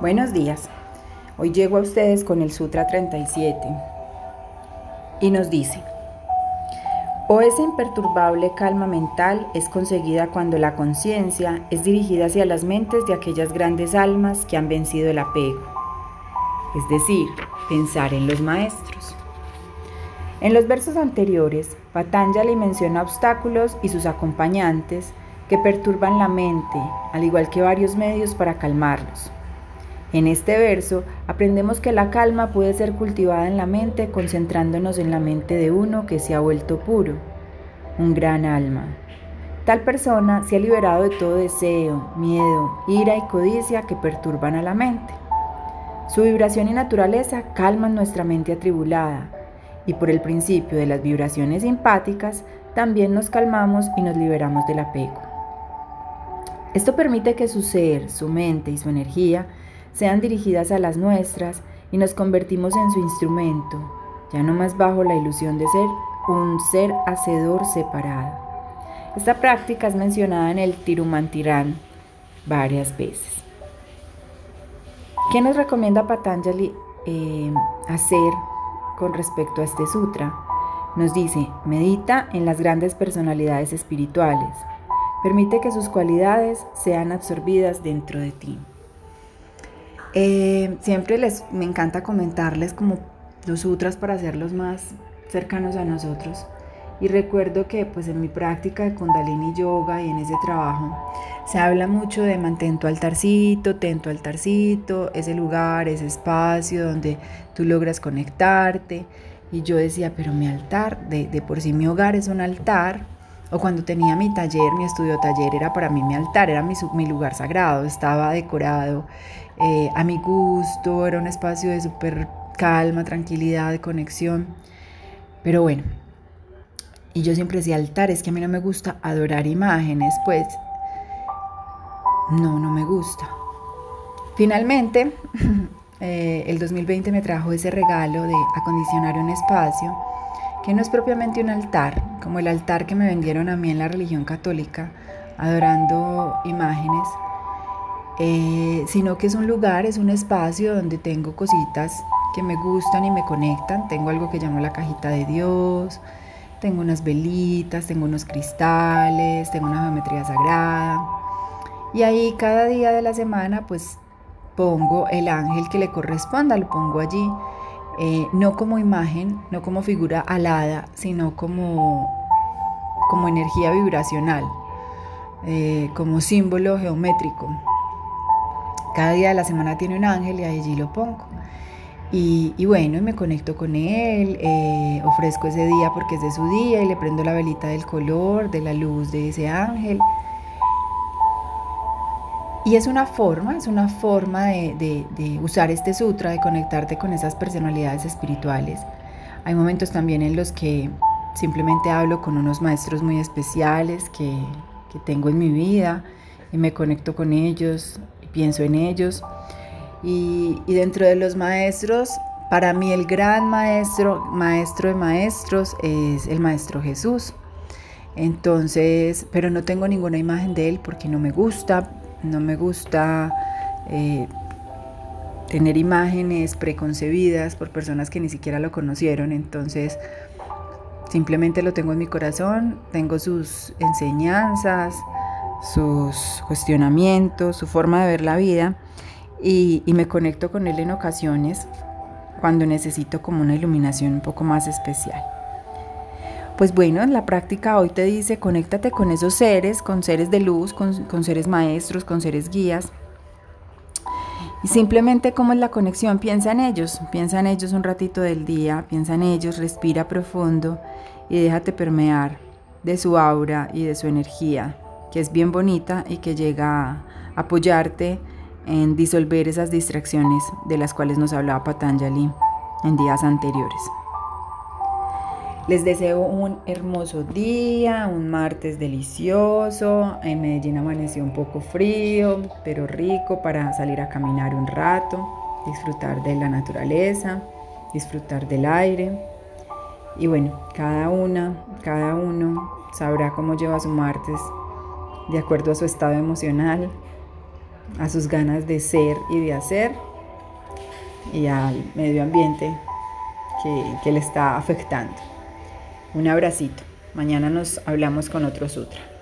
Buenos días. Hoy llego a ustedes con el Sutra 37 y nos dice, o esa imperturbable calma mental es conseguida cuando la conciencia es dirigida hacia las mentes de aquellas grandes almas que han vencido el apego, es decir, pensar en los maestros. En los versos anteriores, Patanjali menciona obstáculos y sus acompañantes que perturban la mente, al igual que varios medios para calmarlos. En este verso aprendemos que la calma puede ser cultivada en la mente concentrándonos en la mente de uno que se ha vuelto puro, un gran alma. Tal persona se ha liberado de todo deseo, miedo, ira y codicia que perturban a la mente. Su vibración y naturaleza calman nuestra mente atribulada y por el principio de las vibraciones simpáticas también nos calmamos y nos liberamos del apego. Esto permite que su ser, su mente y su energía sean dirigidas a las nuestras y nos convertimos en su instrumento, ya no más bajo la ilusión de ser un ser hacedor separado. Esta práctica es mencionada en el Tirumantirán varias veces. ¿Qué nos recomienda Patanjali eh, hacer con respecto a este sutra? Nos dice, medita en las grandes personalidades espirituales. Permite que sus cualidades sean absorbidas dentro de ti. Eh, siempre les, me encanta comentarles como los sutras para hacerlos más cercanos a nosotros. Y recuerdo que pues en mi práctica de Kundalini Yoga y en ese trabajo se habla mucho de mantén tu altarcito, ten tu altarcito, ese lugar, ese espacio donde tú logras conectarte. Y yo decía, pero mi altar, de, de por sí mi hogar es un altar, o cuando tenía mi taller, mi estudio taller, era para mí mi altar, era mi, lugar sagrado, estaba decorado eh, a mi gusto, era un espacio de súper calma, tranquilidad, conexión. Pero bueno, y yo siempre decía altar, es que a mí no me gusta adorar imágenes, pues no, no me gusta. Finalmente, eh, el 2020 me trajo ese regalo de acondicionar un espacio que no es propiamente un altar, como el altar que me vendieron a mí en la religión católica, adorando imágenes, eh, sino que es un lugar, es un espacio donde tengo cositas que me gustan y me conectan. Tengo algo que llamo la cajita de Dios, tengo unas velitas, tengo unos cristales, tengo una geometría sagrada. Y ahí cada día de la semana pues pongo el ángel que le corresponda, lo pongo allí eh, no como imagen, no como figura alada, sino como, como energía vibracional, eh, como símbolo geométrico. Cada día de la semana tiene un ángel y allí lo pongo. Y, bueno, me conecto con él, eh, ofrezco ese día porque es de su día y le prendo la velita del color, de la luz de ese ángel. Y es una forma, es una forma de, usar este sutra, de conectarte con esas personalidades espirituales. Hay momentos también en los que simplemente hablo con unos maestros muy especiales que, tengo en mi vida y me conecto con ellos y pienso en ellos. Y, dentro de los maestros, para mí el gran maestro, maestro de maestros, es el maestro Jesús. Entonces, pero no tengo ninguna imagen de él porque no me gusta, no me gusta eh, tener imágenes preconcebidas por personas que ni siquiera lo conocieron, entonces simplemente lo tengo en mi corazón, tengo sus enseñanzas, sus cuestionamientos, su forma de ver la vida y, y me conecto con él en ocasiones cuando necesito como una iluminación un poco más especial. Pues bueno, en la práctica hoy te dice, conéctate con esos seres, con seres de luz, con, seres maestros, con seres guías. Y simplemente cómo es la conexión, piensa en ellos, piensa en ellos un ratito del día, piensa en ellos, respira profundo y déjate permear de su aura y de su energía, que es bien bonita y que llega a apoyarte en disolver esas distracciones de las cuales nos hablaba Patanjali en días anteriores. Les deseo un hermoso día, un martes delicioso. En Medellín amaneció un poco frío, pero rico para salir a caminar un rato, disfrutar de la naturaleza, disfrutar del aire. Y bueno, cada una, cada uno sabrá cómo lleva su martes de acuerdo a su estado emocional a sus ganas de ser y de hacer y al medio ambiente que, que le está afectando. Un abracito. Mañana nos hablamos con otro sutra.